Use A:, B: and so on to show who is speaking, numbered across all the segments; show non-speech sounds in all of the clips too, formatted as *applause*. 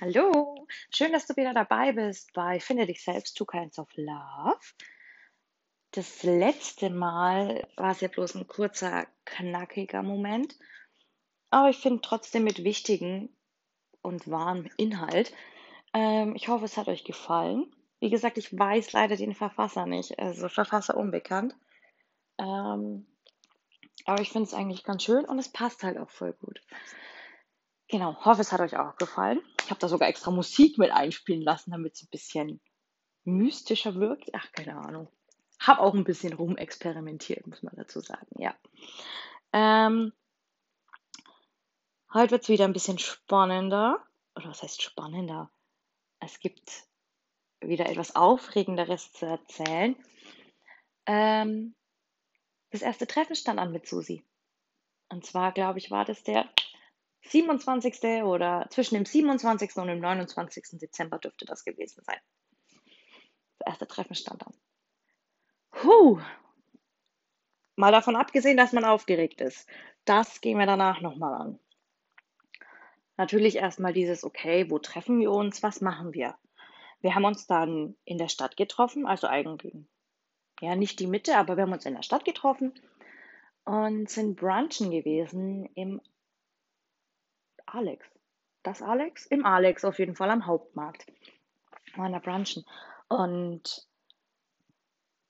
A: Hallo, schön, dass du wieder dabei bist bei Finde dich selbst, Two Kinds of Love. Das letzte Mal war es ja bloß ein kurzer, knackiger Moment, aber ich finde trotzdem mit wichtigen und wahrem Inhalt. Ähm, ich hoffe, es hat euch gefallen. Wie gesagt, ich weiß leider den Verfasser nicht, also Verfasser unbekannt. Ähm, aber ich finde es eigentlich ganz schön und es passt halt auch voll gut. Genau, hoffe, es hat euch auch gefallen. Ich habe da sogar extra Musik mit einspielen lassen, damit es ein bisschen mystischer wirkt. Ach, keine Ahnung. Hab auch ein bisschen rumexperimentiert, muss man dazu sagen, ja. Ähm, heute wird es wieder ein bisschen spannender. Oder was heißt spannender? Es gibt wieder etwas Aufregenderes zu erzählen. Ähm, das erste Treffen stand an mit Susi. Und zwar, glaube ich, war das der 27. oder zwischen dem 27. und dem 29. Dezember dürfte das gewesen sein. Das erste Treffen stand an. Puh. Mal davon abgesehen, dass man aufgeregt ist. Das gehen wir danach nochmal an. Natürlich erstmal dieses, okay, wo treffen wir uns? Was machen wir? Wir haben uns dann in der Stadt getroffen, also eigentlich, ja, nicht die Mitte, aber wir haben uns in der Stadt getroffen und sind brunchen gewesen im Alex. Das Alex? Im Alex auf jeden Fall am Hauptmarkt. Waren da brunchen. Und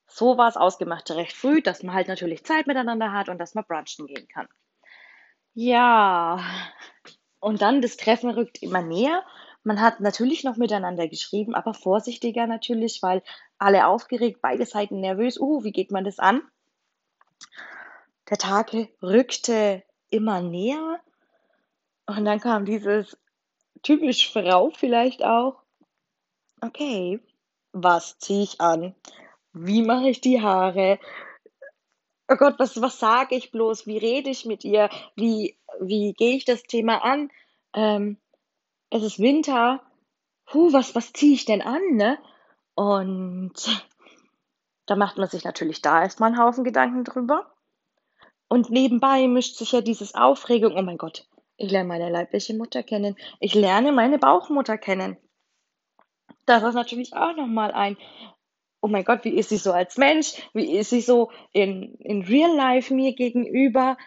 A: so war es ausgemacht recht früh, dass man halt natürlich Zeit miteinander hat und dass man brunchen gehen kann. Ja, und dann das Treffen rückt immer näher. Man hat natürlich noch miteinander geschrieben, aber vorsichtiger natürlich, weil alle aufgeregt, beide Seiten nervös. Uh, wie geht man das an? Der Tag rückte immer näher und dann kam dieses typisch Frau vielleicht auch. Okay, was ziehe ich an? Wie mache ich die Haare? Oh Gott, was, was sage ich bloß? Wie rede ich mit ihr? Wie, wie gehe ich das Thema an? Ähm, es ist Winter. Puh, was, was ziehe ich denn an, ne? Und da macht man sich natürlich da erstmal einen Haufen Gedanken drüber. Und nebenbei mischt sich ja dieses Aufregung, oh mein Gott, ich lerne meine leibliche Mutter kennen. Ich lerne meine Bauchmutter kennen. Das ist natürlich auch nochmal ein, oh mein Gott, wie ist sie so als Mensch? Wie ist sie so in, in Real Life mir gegenüber?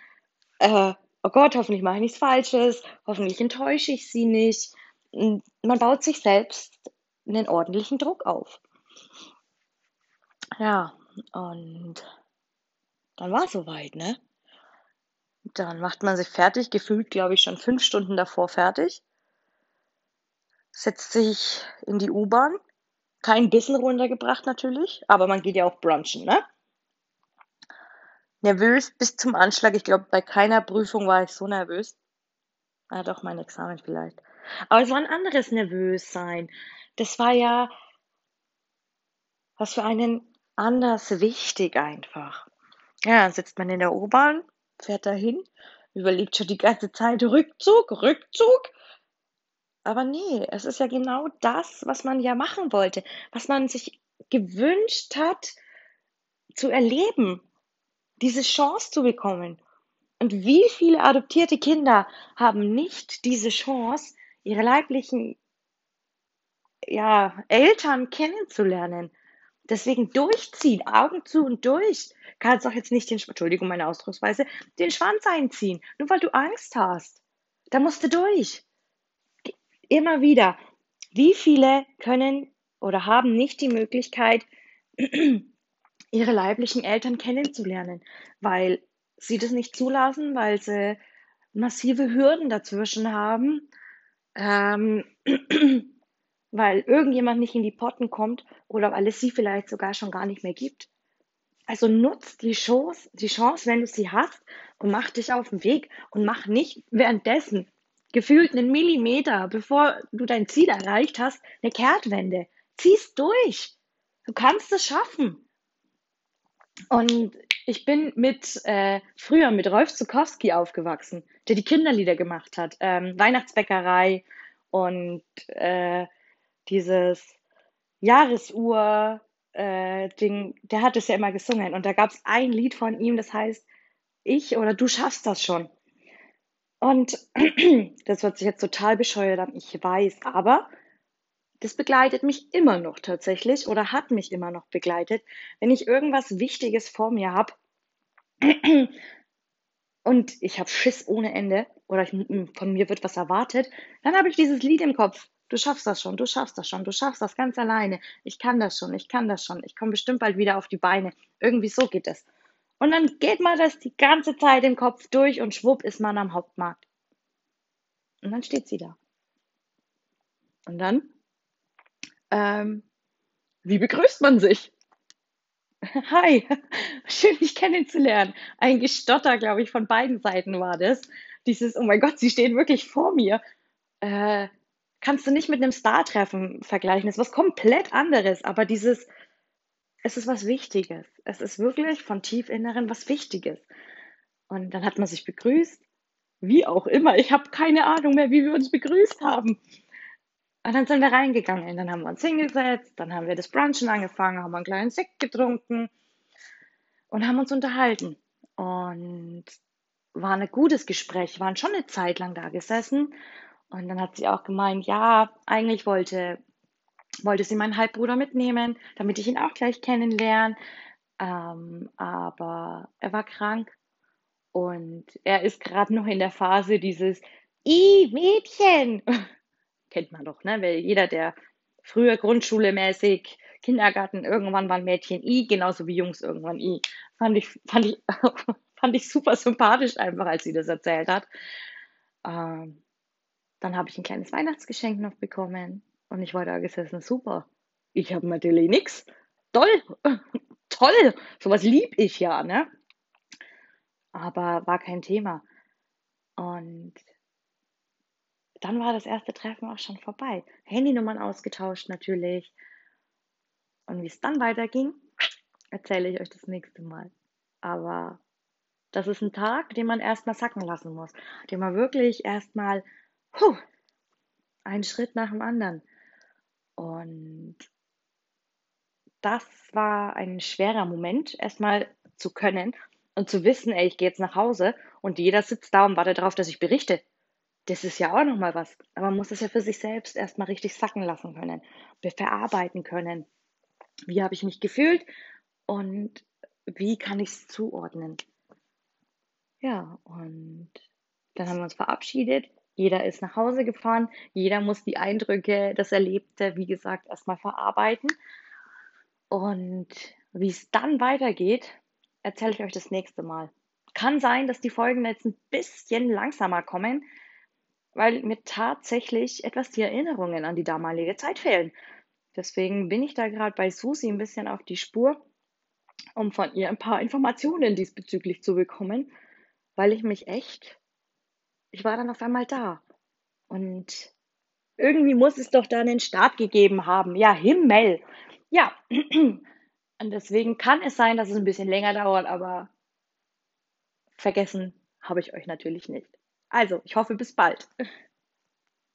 A: Äh, oh Gott, hoffentlich mache ich nichts Falsches. Hoffentlich enttäusche ich sie nicht. Man baut sich selbst einen ordentlichen Druck auf. Ja, und dann war es soweit, ne? Dann macht man sich fertig, gefühlt, glaube ich, schon fünf Stunden davor fertig. Setzt sich in die U-Bahn. Kein Bissen runtergebracht natürlich, aber man geht ja auch brunchen, ne? Nervös bis zum Anschlag. Ich glaube, bei keiner Prüfung war ich so nervös. Ah, doch, mein Examen vielleicht. Aber es war ein anderes Nervössein. Das war ja was für einen anders wichtig einfach. Ja, dann sitzt man in der U-Bahn, fährt dahin, überlegt schon die ganze Zeit Rückzug, Rückzug. Aber nee, es ist ja genau das, was man ja machen wollte, was man sich gewünscht hat zu erleben, diese Chance zu bekommen. Und wie viele adoptierte Kinder haben nicht diese Chance, ihre leiblichen ja, Eltern kennenzulernen? Deswegen durchziehen, Augen zu und durch. Kannst doch jetzt nicht den, Entschuldigung, meine Ausdrucksweise, den Schwanz einziehen, nur weil du Angst hast. Da musst du durch. Immer wieder. Wie viele können oder haben nicht die Möglichkeit, *clears throat* ihre leiblichen Eltern kennenzulernen, weil sie das nicht zulassen, weil sie massive Hürden dazwischen haben. Ähm, *clears throat* weil irgendjemand nicht in die Potten kommt oder weil es sie vielleicht sogar schon gar nicht mehr gibt. Also nutz die Chance, die Chance, wenn du sie hast und mach dich auf den Weg und mach nicht währenddessen gefühlt einen Millimeter, bevor du dein Ziel erreicht hast, eine Kehrtwende. Zieh's durch. Du kannst es schaffen. Und ich bin mit äh, früher mit Rolf Zukowski aufgewachsen, der die Kinderlieder gemacht hat, ähm, Weihnachtsbäckerei und äh, dieses Jahresuhr äh, Ding, der hat es ja immer gesungen und da gab es ein Lied von ihm, das heißt Ich oder Du schaffst das schon. Und *clears throat* das hört sich jetzt total bescheuert an, ich weiß, aber das begleitet mich immer noch tatsächlich oder hat mich immer noch begleitet, wenn ich irgendwas Wichtiges vor mir habe *clears throat* und ich habe Schiss ohne Ende oder ich, von mir wird was erwartet, dann habe ich dieses Lied im Kopf. Du schaffst das schon, du schaffst das schon, du schaffst das ganz alleine. Ich kann das schon, ich kann das schon. Ich komme bestimmt bald wieder auf die Beine. Irgendwie so geht es. Und dann geht man das die ganze Zeit im Kopf durch und schwupp ist man am Hauptmarkt. Und dann steht sie da. Und dann, ähm, wie begrüßt man sich? *laughs* Hi, *laughs* schön dich kennenzulernen. Ein Gestotter, glaube ich, von beiden Seiten war das. Dieses, oh mein Gott, sie stehen wirklich vor mir. Äh, kannst du nicht mit einem Star-Treffen vergleichen. Das ist was komplett anderes, aber dieses, es ist was Wichtiges. Es ist wirklich von tief Inneren was Wichtiges. Und dann hat man sich begrüßt, wie auch immer. Ich habe keine Ahnung mehr, wie wir uns begrüßt haben. Und dann sind wir reingegangen. Dann haben wir uns hingesetzt, dann haben wir das Brunchen angefangen, haben einen kleinen Sekt getrunken und haben uns unterhalten. Und war ein gutes Gespräch, waren schon eine Zeit lang da gesessen. Und dann hat sie auch gemeint, ja, eigentlich wollte, wollte sie meinen Halbbruder mitnehmen, damit ich ihn auch gleich kennenlerne. Ähm, aber er war krank und er ist gerade noch in der Phase dieses I Mädchen. *laughs* Kennt man doch, ne? Weil jeder, der früher Grundschule mäßig, Kindergarten, irgendwann waren Mädchen I, genauso wie Jungs irgendwann I. Fand ich, fand ich, *laughs* fand ich super sympathisch einfach, als sie das erzählt hat. Ähm, dann habe ich ein kleines Weihnachtsgeschenk noch bekommen und ich war da gesessen, super. Ich habe natürlich nichts. Toll, *laughs* toll, sowas lieb ich ja, ne? Aber war kein Thema. Und dann war das erste Treffen auch schon vorbei. Handynummern ausgetauscht natürlich. Und wie es dann weiterging, erzähle ich euch das nächste Mal. Aber das ist ein Tag, den man erstmal sacken lassen muss, den man wirklich erstmal puh, einen Schritt nach dem anderen. Und das war ein schwerer Moment, erstmal zu können und zu wissen, ey, ich gehe jetzt nach Hause und jeder sitzt da und wartet darauf, dass ich berichte. Das ist ja auch nochmal was. Aber man muss es ja für sich selbst erstmal richtig sacken lassen können, verarbeiten können. Wie habe ich mich gefühlt und wie kann ich es zuordnen? Ja, und dann haben wir uns verabschiedet jeder ist nach Hause gefahren, jeder muss die Eindrücke, das Erlebte, wie gesagt, erstmal verarbeiten. Und wie es dann weitergeht, erzähle ich euch das nächste Mal. Kann sein, dass die Folgen jetzt ein bisschen langsamer kommen, weil mir tatsächlich etwas die Erinnerungen an die damalige Zeit fehlen. Deswegen bin ich da gerade bei Susi ein bisschen auf die Spur, um von ihr ein paar Informationen diesbezüglich zu bekommen, weil ich mich echt ich war dann auf einmal da. Und irgendwie muss es doch da einen Start gegeben haben. Ja, Himmel. Ja, *clears throat* und deswegen kann es sein, dass es ein bisschen länger dauert, aber vergessen habe ich euch natürlich nicht. Also, ich hoffe, bis bald. *laughs*